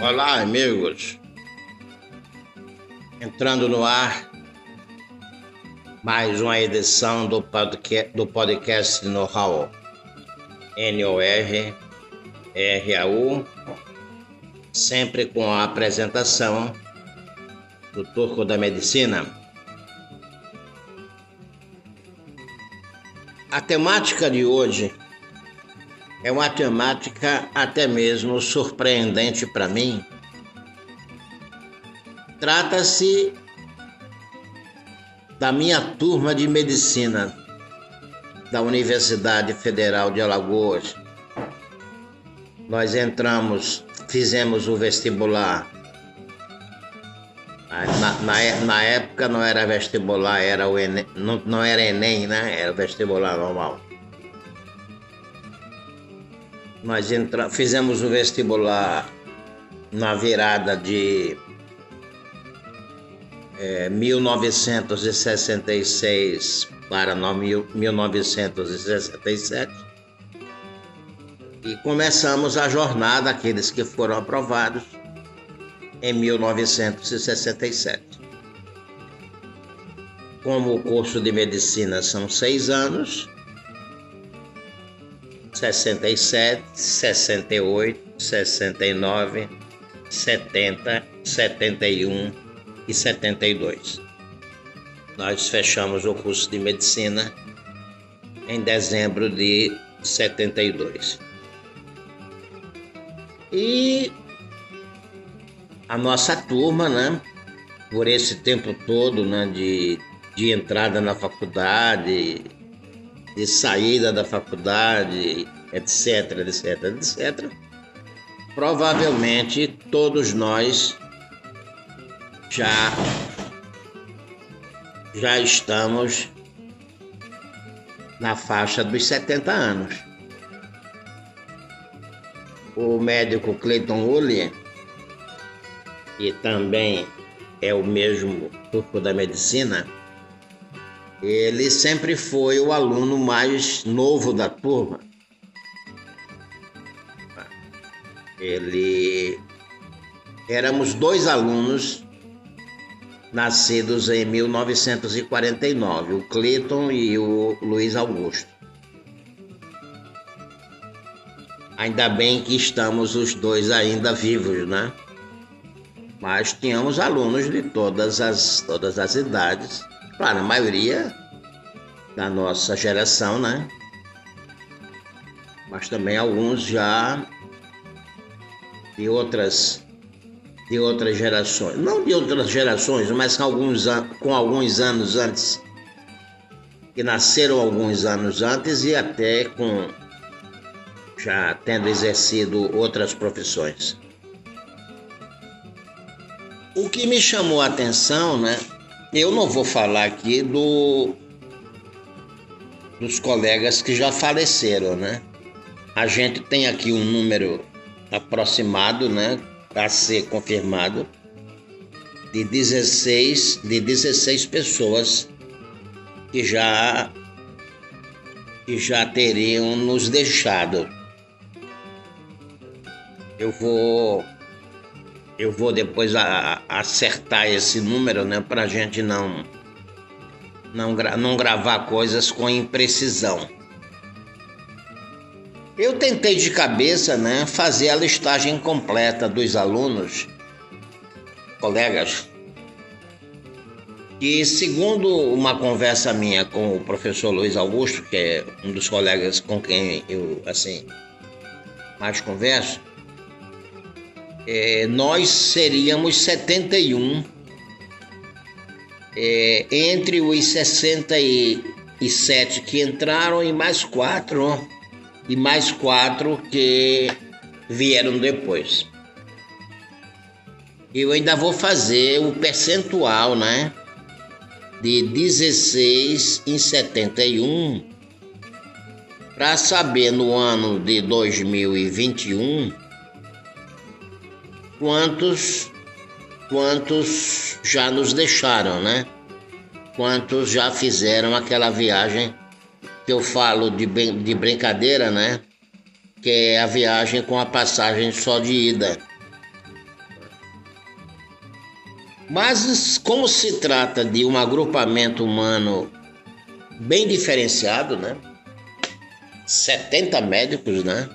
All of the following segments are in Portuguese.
Olá, amigos. Entrando no ar, mais uma edição do podcast, do podcast Know-How. N-O-R, R-A-U, sempre com a apresentação do Turco da Medicina. A temática de hoje é uma temática até mesmo surpreendente para mim. Trata-se da minha turma de medicina da Universidade Federal de Alagoas. Nós entramos, fizemos o vestibular. Na, na, na época não era vestibular, era o Enem, não, não era Enem, né? Era vestibular normal. Nós entra, fizemos o vestibular na virada de é, 1966 para 1967 e começamos a jornada aqueles que foram aprovados em 1967. Como o curso de medicina são seis anos, 67, 68, 69, 70, 71 e 72. Nós fechamos o curso de medicina em dezembro de 72. E a nossa turma, né, por esse tempo todo, né, de, de entrada na faculdade, de saída da faculdade, etc, etc, etc. Provavelmente todos nós já já estamos na faixa dos 70 anos. O médico Clayton Woolley, que também é o mesmo turco da medicina, ele sempre foi o aluno mais novo da turma. Ele éramos dois alunos nascidos em 1949, o Cleiton e o Luiz Augusto. Ainda bem que estamos os dois ainda vivos, né? Mas tínhamos alunos de todas as, todas as idades Claro, a maioria da nossa geração, né? Mas também alguns já de outras de outras gerações, não de outras gerações, mas com alguns, com alguns anos antes, que nasceram alguns anos antes e até com já tendo exercido outras profissões. O que me chamou a atenção, né, eu não vou falar aqui do dos colegas que já faleceram, né? A gente tem aqui um número aproximado, né, a ser confirmado de 16 de 16 pessoas que já que já teriam nos deixado. Eu vou eu vou depois a, a acertar esse número, né, para a gente não, não, não gravar coisas com imprecisão. Eu tentei de cabeça, né, fazer a listagem completa dos alunos, colegas, e segundo uma conversa minha com o professor Luiz Augusto, que é um dos colegas com quem eu assim mais converso, é, nós seríamos 71 é, entre os 67 que entraram e mais quatro e mais quatro que vieram depois. Eu ainda vou fazer o percentual, né? De 16 em 71 para saber no ano de 2021 quantos quantos já nos deixaram, né? Quantos já fizeram aquela viagem que eu falo de, de brincadeira, né? Que é a viagem com a passagem só de ida. Mas como se trata de um agrupamento humano bem diferenciado, né? 70 médicos, né?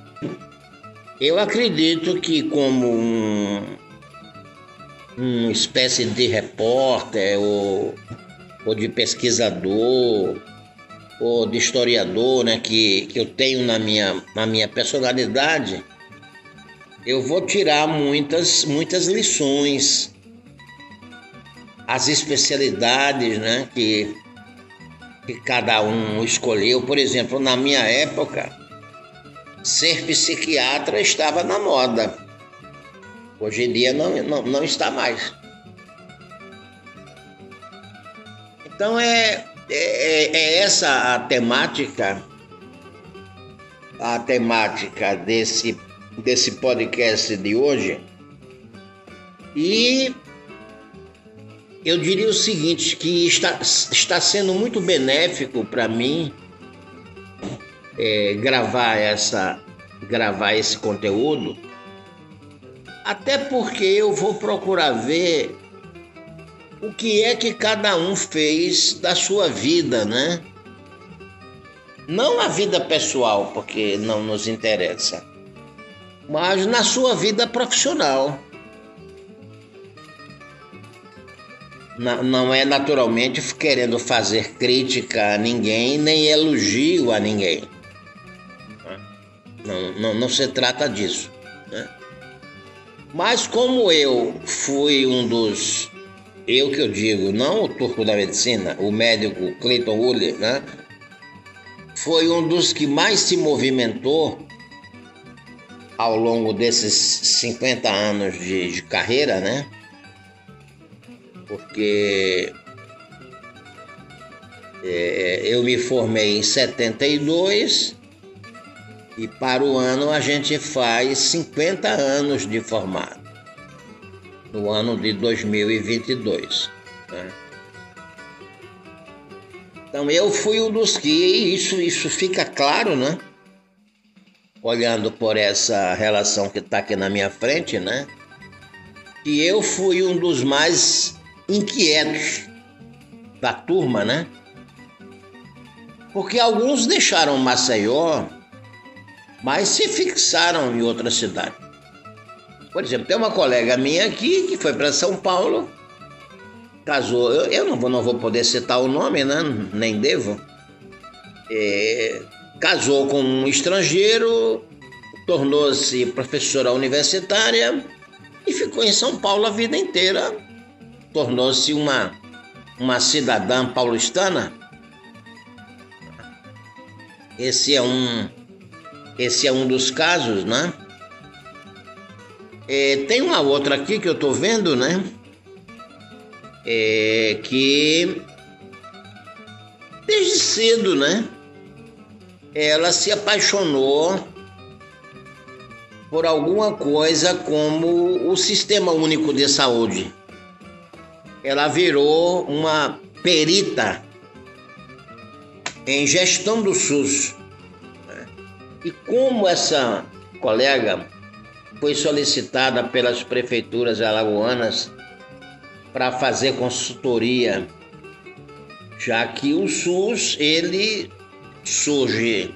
Eu acredito que como um, uma espécie de repórter ou, ou de pesquisador ou de historiador, né, que, que eu tenho na minha, na minha personalidade, eu vou tirar muitas, muitas lições, as especialidades, né, que, que cada um escolheu. Por exemplo, na minha época, ser psiquiatra estava na moda. Hoje em dia não, não, não está mais. Então é, é, é essa a temática, a temática desse, desse podcast de hoje. E eu diria o seguinte, que está, está sendo muito benéfico para mim é, gravar essa gravar esse conteúdo, até porque eu vou procurar ver o que é que cada um fez da sua vida, né? Não a vida pessoal, porque não nos interessa, mas na sua vida profissional. Não é naturalmente querendo fazer crítica a ninguém, nem elogio a ninguém. Não, não, não se trata disso. Né? Mas como eu fui um dos, eu que eu digo, não o turco da medicina, o médico Clayton Woolley, né? Foi um dos que mais se movimentou ao longo desses 50 anos de, de carreira, né? Porque é, eu me formei em 72 e para o ano a gente faz 50 anos de formado, no ano de 2022. Né? Então eu fui um dos que, isso, isso fica claro, né? Olhando por essa relação que está aqui na minha frente, né? Que eu fui um dos mais inquietos da turma, né? Porque alguns deixaram Maceió mas se fixaram em outra cidade. Por exemplo, tem uma colega minha aqui que foi para São Paulo, casou, eu, eu, não, vou, não vou poder citar o nome, né? nem devo, é, casou com um estrangeiro, tornou-se professora universitária e ficou em São Paulo a vida inteira, tornou-se uma, uma cidadã paulistana. Esse é um esse é um dos casos, né? É, tem uma outra aqui que eu tô vendo, né? É, que desde cedo, né? Ela se apaixonou por alguma coisa como o Sistema Único de Saúde. Ela virou uma perita em gestão do SUS. E como essa colega foi solicitada pelas prefeituras alagoanas para fazer consultoria, já que o SUS ele surge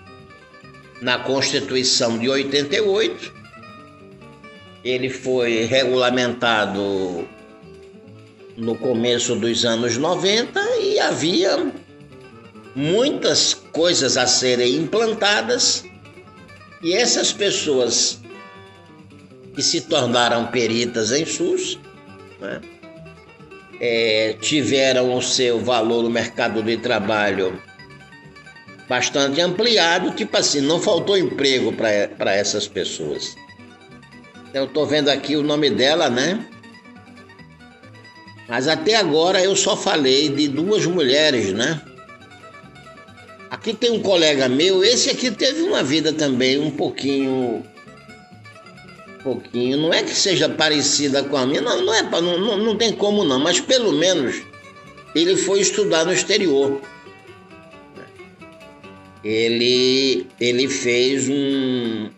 na Constituição de 88, ele foi regulamentado no começo dos anos 90 e havia muitas coisas a serem implantadas e essas pessoas que se tornaram peritas em SUS né, é, tiveram o seu valor no mercado de trabalho bastante ampliado, tipo assim, não faltou emprego para essas pessoas. Eu estou vendo aqui o nome dela, né? Mas até agora eu só falei de duas mulheres, né? Aqui tem um colega meu, esse aqui teve uma vida também um pouquinho. Um pouquinho. Não é que seja parecida com a minha, não, não é não, não, não tem como não, mas pelo menos ele foi estudar no exterior. Ele, ele fez um.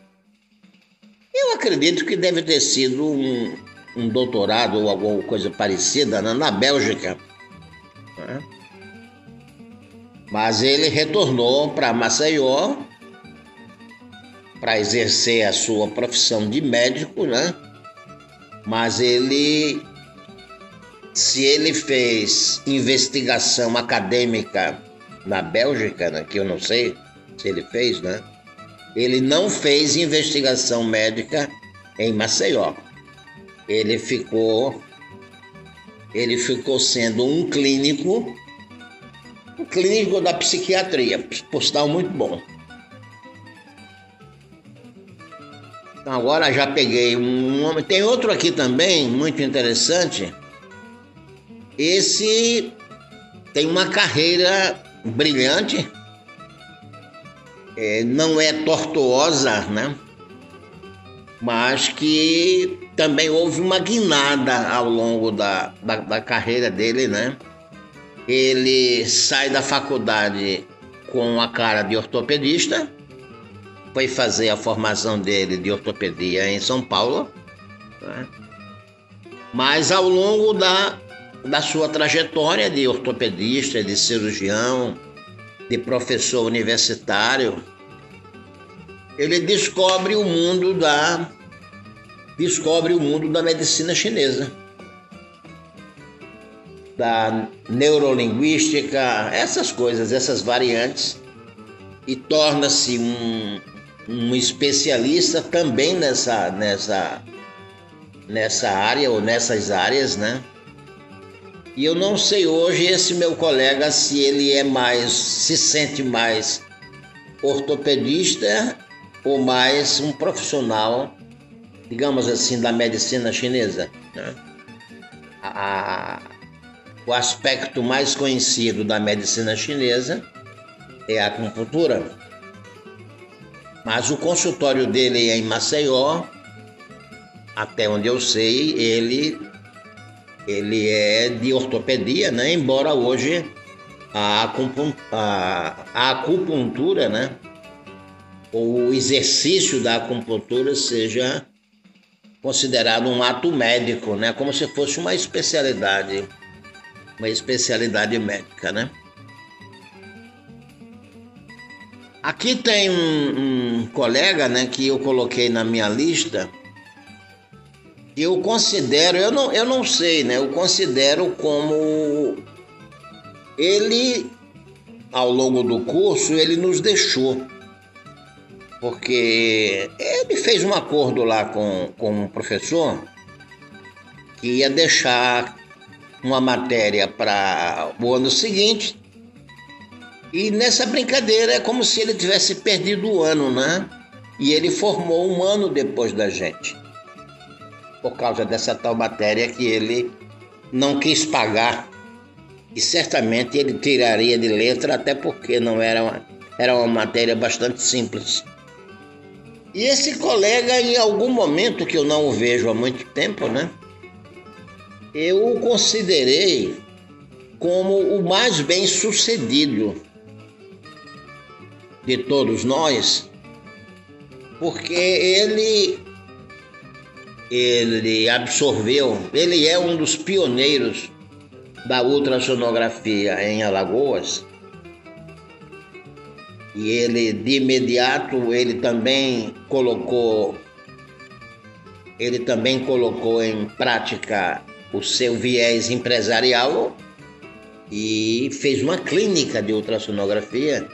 Eu acredito que deve ter sido um, um doutorado ou alguma coisa parecida né, na Bélgica. Mas ele retornou para Maceió para exercer a sua profissão de médico, né? Mas ele, se ele fez investigação acadêmica na Bélgica, né, que eu não sei se ele fez, né? Ele não fez investigação médica em Maceió. Ele ficou ele ficou sendo um clínico clínico da psiquiatria, por sinal muito bom. Então agora já peguei um homem. Tem outro aqui também, muito interessante. Esse tem uma carreira brilhante, é, não é tortuosa, né? Mas que também houve uma guinada ao longo da, da, da carreira dele, né? Ele sai da faculdade com a cara de ortopedista, foi fazer a formação dele de ortopedia em São Paulo, né? mas ao longo da, da sua trajetória de ortopedista, de cirurgião, de professor universitário, ele descobre o mundo da descobre o mundo da medicina chinesa, da neurolinguística, essas coisas, essas variantes, e torna-se um, um especialista também nessa, nessa, nessa área ou nessas áreas, né? E eu não sei hoje esse meu colega se ele é mais, se sente mais ortopedista ou mais um profissional, digamos assim, da medicina chinesa. Né? A, o aspecto mais conhecido da medicina chinesa é a acupuntura. Mas o consultório dele é em Maceió, até onde eu sei, ele, ele é de ortopedia, né? embora hoje a, a, a acupuntura, né? o exercício da acupuntura seja considerado um ato médico, né? como se fosse uma especialidade, uma especialidade médica. Né? Aqui tem um, um, colega, né, que eu coloquei na minha lista. Eu considero, eu não, eu não sei, né? Eu considero como ele, ao longo do curso, ele nos deixou. Porque ele fez um acordo lá com, com o professor que ia deixar uma matéria para o ano seguinte e nessa brincadeira é como se ele tivesse perdido o ano, né? E ele formou um ano depois da gente. Por causa dessa tal matéria que ele não quis pagar. E certamente ele tiraria de letra, até porque não era uma, era uma matéria bastante simples. E esse colega, em algum momento que eu não o vejo há muito tempo, né? Eu o considerei como o mais bem sucedido de todos nós, porque ele ele absorveu, ele é um dos pioneiros da ultrassonografia em Alagoas. E ele de imediato ele também colocou ele também colocou em prática o seu viés empresarial e fez uma clínica de ultrassonografia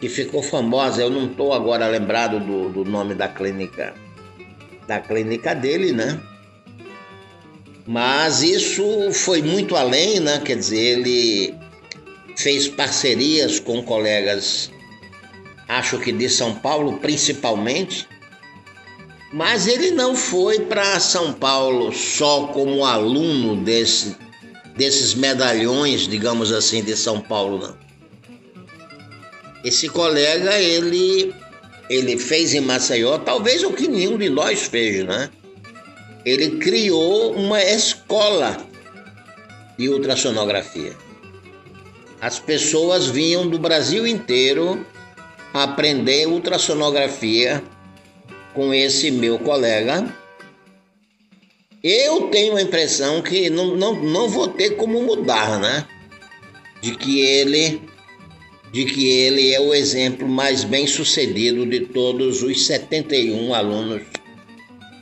que ficou famosa. Eu não estou agora lembrado do, do nome da clínica, da clínica dele, né? Mas isso foi muito além, né? Quer dizer, ele fez parcerias com colegas, acho que de São Paulo principalmente, mas ele não foi para São Paulo só como aluno desse, desses medalhões, digamos assim, de São Paulo, não. Esse colega, ele, ele fez em Maceió, talvez o que nenhum de nós fez, né? Ele criou uma escola de ultrassonografia. As pessoas vinham do Brasil inteiro aprender ultrassonografia com esse meu colega. eu tenho a impressão que não, não, não vou ter como mudar, né? De que ele de que ele é o exemplo mais bem sucedido de todos os 71 alunos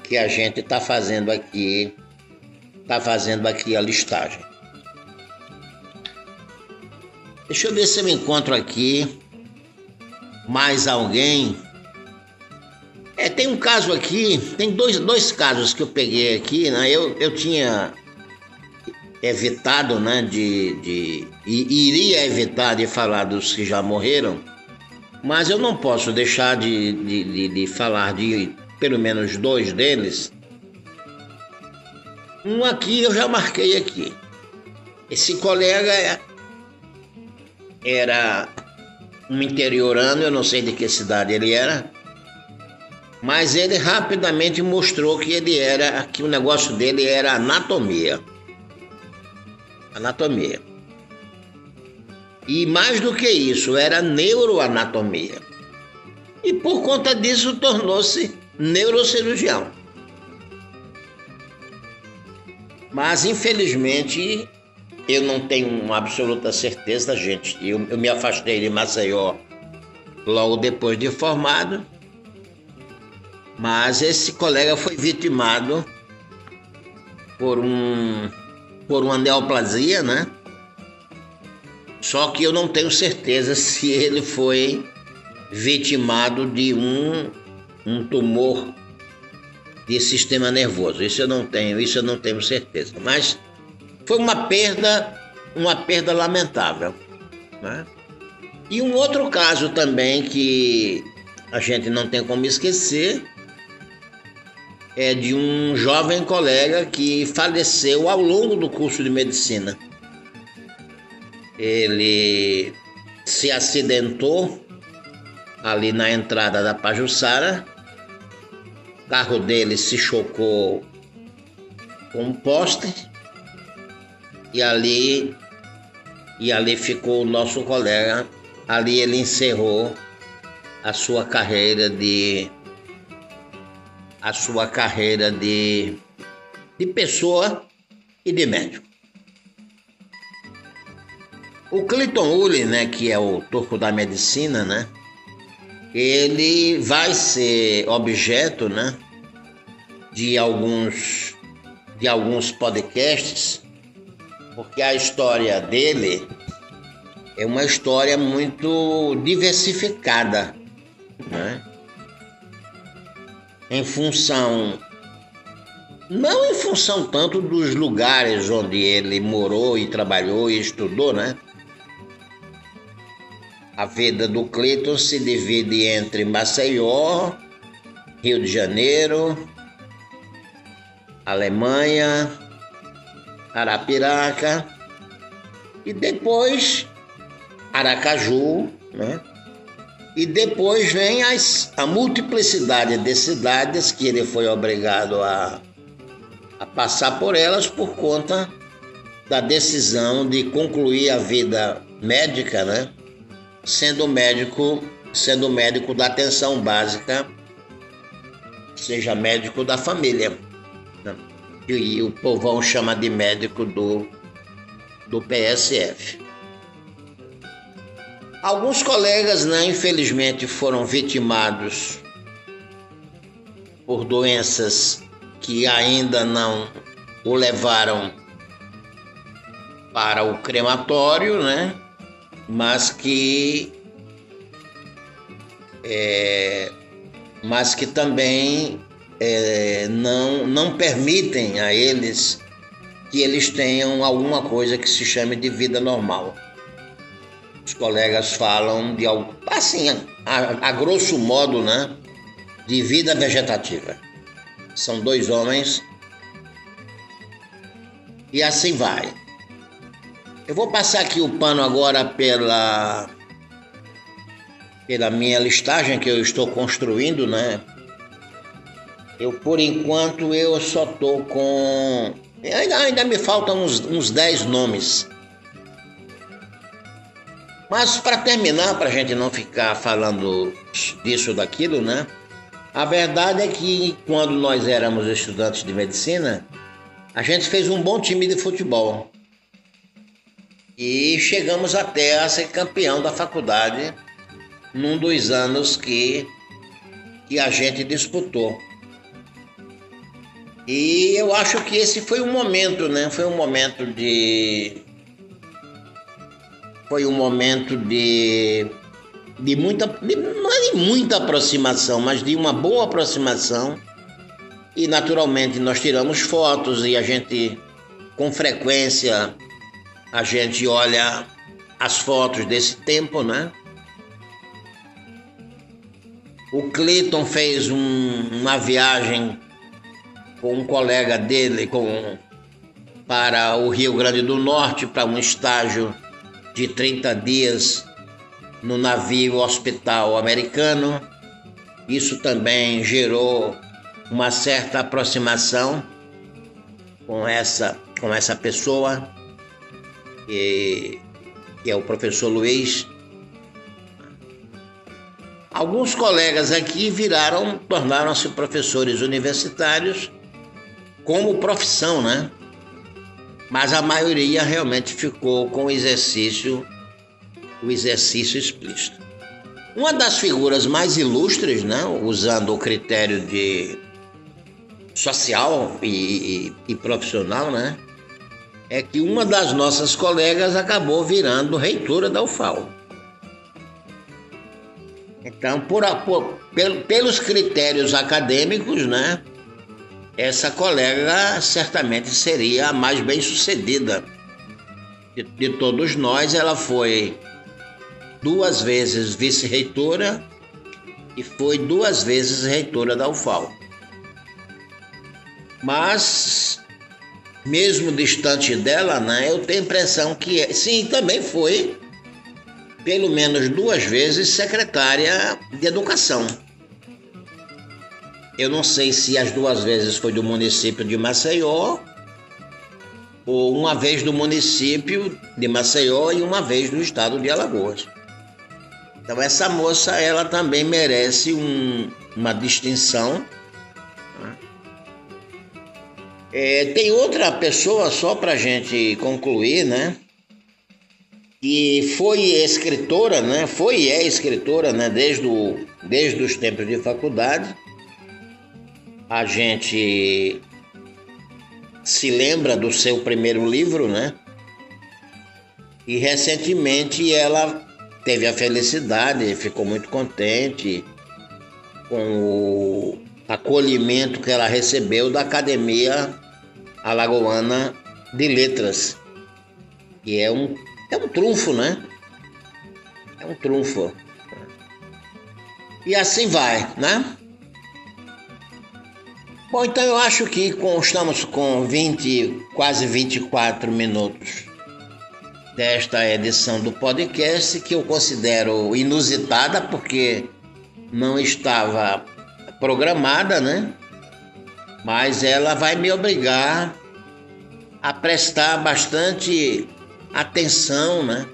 que a gente está fazendo aqui, está fazendo aqui a listagem. Deixa eu ver se eu encontro aqui mais alguém. É, tem um caso aqui, tem dois, dois casos que eu peguei aqui, né? Eu, eu tinha evitado, né, de, de iria evitar de falar dos que já morreram, mas eu não posso deixar de, de, de, de falar de pelo menos dois deles. Um aqui eu já marquei aqui. Esse colega era um interiorano, eu não sei de que cidade ele era, mas ele rapidamente mostrou que ele era, que o negócio dele era anatomia. Anatomia. E mais do que isso, era neuroanatomia. E por conta disso tornou-se neurocirurgião. Mas infelizmente eu não tenho uma absoluta certeza, gente. Eu, eu me afastei de Maceió logo depois de formado, mas esse colega foi vitimado por um por uma neoplasia, né? Só que eu não tenho certeza se ele foi vitimado de um um tumor de sistema nervoso. Isso eu não tenho, isso eu não tenho certeza. Mas foi uma perda, uma perda lamentável. Né? E um outro caso também que a gente não tem como esquecer é de um jovem colega que faleceu ao longo do curso de medicina. Ele se acidentou ali na entrada da Pajussara o carro dele se chocou com um poste e ali e ali ficou o nosso colega. Ali ele encerrou a sua carreira de a sua carreira de de pessoa e de médico. O Clinton Uli, né, que é o turco da medicina, né, ele vai ser objeto, né, de alguns de alguns podcasts, porque a história dele é uma história muito diversificada, né? Em função não em função tanto dos lugares onde ele morou e trabalhou e estudou, né? A vida do Cleiton se divide entre Maceió, Rio de Janeiro, Alemanha, Arapiraca e depois Aracaju, né? E depois vem as, a multiplicidade de cidades que ele foi obrigado a, a passar por elas por conta da decisão de concluir a vida médica, né? sendo médico, sendo médico da atenção básica, seja médico da família. Né? E o povão chama de médico do, do PSF. Alguns colegas, né, infelizmente, foram vitimados por doenças que ainda não o levaram para o crematório, né? mas que é, mas que também é, não, não permitem a eles que eles tenham alguma coisa que se chame de vida normal. Os colegas falam de algo, assim, a, a grosso modo, né, de vida vegetativa. São dois homens e assim vai. Eu vou passar aqui o pano agora pela pela minha listagem que eu estou construindo, né? Eu por enquanto eu só tô com ainda, ainda me faltam uns, uns 10 nomes. Mas para terminar, para a gente não ficar falando disso daquilo, né? A verdade é que quando nós éramos estudantes de medicina, a gente fez um bom time de futebol. E chegamos até a ser campeão da faculdade num dos anos que, que a gente disputou. E eu acho que esse foi um momento, né? Foi um momento de. Foi um momento de. De muita. De, não é de muita aproximação, mas de uma boa aproximação. E naturalmente nós tiramos fotos e a gente, com frequência, a gente olha as fotos desse tempo, né? O Clayton fez um, uma viagem com um colega dele com, para o Rio Grande do Norte para um estágio de 30 dias no navio hospital americano. Isso também gerou uma certa aproximação com essa, com essa pessoa, que, que é o professor Luiz. Alguns colegas aqui viraram, tornaram-se professores universitários como profissão, né? Mas a maioria realmente ficou com o exercício, o exercício explícito. Uma das figuras mais ilustres, né, usando o critério de social e, e, e profissional, né, é que uma das nossas colegas acabou virando reitora da UFAL. Então, por, por, pelos critérios acadêmicos, né, essa colega certamente seria a mais bem sucedida de, de todos nós. Ela foi duas vezes vice-reitora e foi duas vezes reitora da UFAL. Mas, mesmo distante dela, né, eu tenho a impressão que, sim, também foi, pelo menos duas vezes, secretária de Educação. Eu não sei se as duas vezes foi do município de Maceió, ou uma vez do município de Maceió e uma vez do estado de Alagoas. Então essa moça ela também merece um, uma distinção. É, tem outra pessoa só para gente concluir, né? Que foi escritora, né? Foi e é escritora, né? Desde, o, desde os tempos de faculdade a gente se lembra do seu primeiro livro, né? E recentemente ela teve a felicidade, ficou muito contente com o acolhimento que ela recebeu da Academia Alagoana de Letras, que é um, é um trunfo, né? É um trunfo. E assim vai, né? Bom, então eu acho que estamos com 20, quase 24 minutos desta edição do podcast, que eu considero inusitada, porque não estava programada, né? Mas ela vai me obrigar a prestar bastante atenção, né?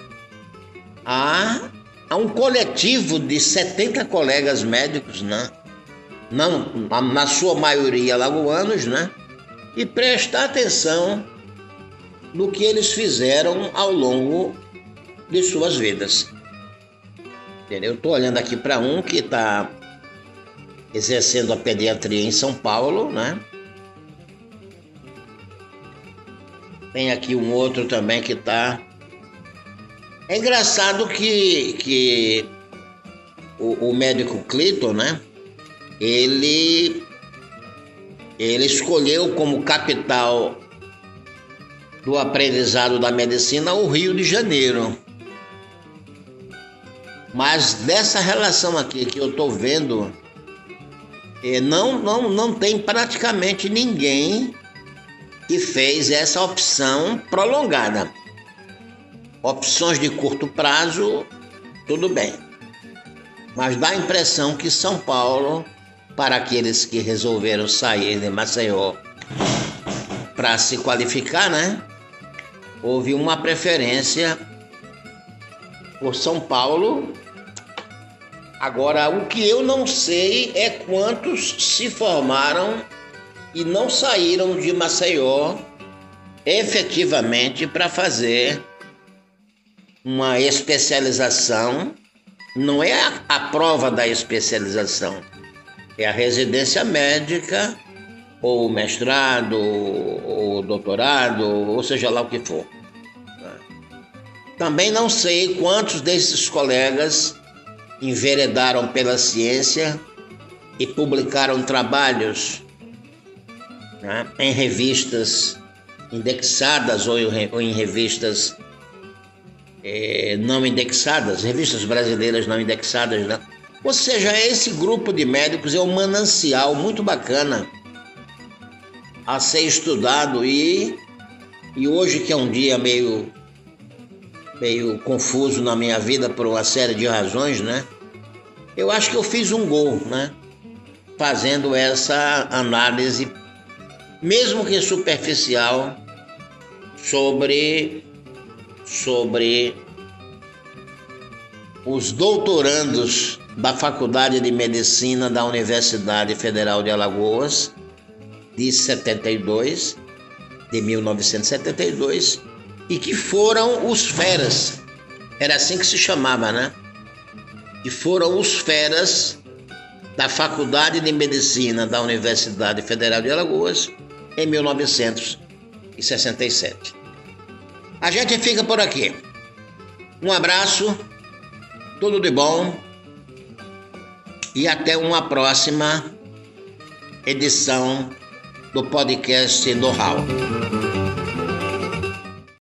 A, a um coletivo de 70 colegas médicos, né? Não, na sua maioria lagoanos, né? E prestar atenção no que eles fizeram ao longo de suas vidas. Entendeu? Eu estou olhando aqui para um que está exercendo a pediatria em São Paulo, né? Tem aqui um outro também que está. É engraçado que, que o, o médico Clinton, né? Ele, ele escolheu como capital do aprendizado da medicina o Rio de Janeiro. Mas dessa relação aqui que eu estou vendo, é, não, não, não tem praticamente ninguém que fez essa opção prolongada. Opções de curto prazo, tudo bem. Mas dá a impressão que São Paulo para aqueles que resolveram sair de Maceió para se qualificar, né? Houve uma preferência por São Paulo. Agora, o que eu não sei é quantos se formaram e não saíram de Maceió efetivamente para fazer uma especialização. Não é a, prova da especialização, é a residência médica, ou mestrado, ou doutorado, ou seja lá o que for. Também não sei quantos desses colegas enveredaram pela ciência e publicaram trabalhos né, em revistas indexadas ou em revistas eh, não indexadas, revistas brasileiras não indexadas, né? Ou seja, esse grupo de médicos é um manancial muito bacana a ser estudado e, e hoje que é um dia meio meio confuso na minha vida por uma série de razões, né? Eu acho que eu fiz um gol, né? Fazendo essa análise, mesmo que superficial, sobre sobre os doutorandos da Faculdade de Medicina da Universidade Federal de Alagoas de 72, de 1972, e que foram os feras. Era assim que se chamava, né? E foram os feras da Faculdade de Medicina da Universidade Federal de Alagoas em 1967. A gente fica por aqui. Um abraço, tudo de bom e até uma próxima edição do podcast Know How.